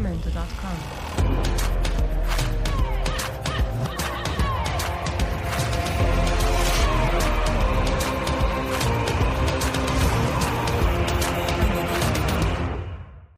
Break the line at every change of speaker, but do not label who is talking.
sacramento.com.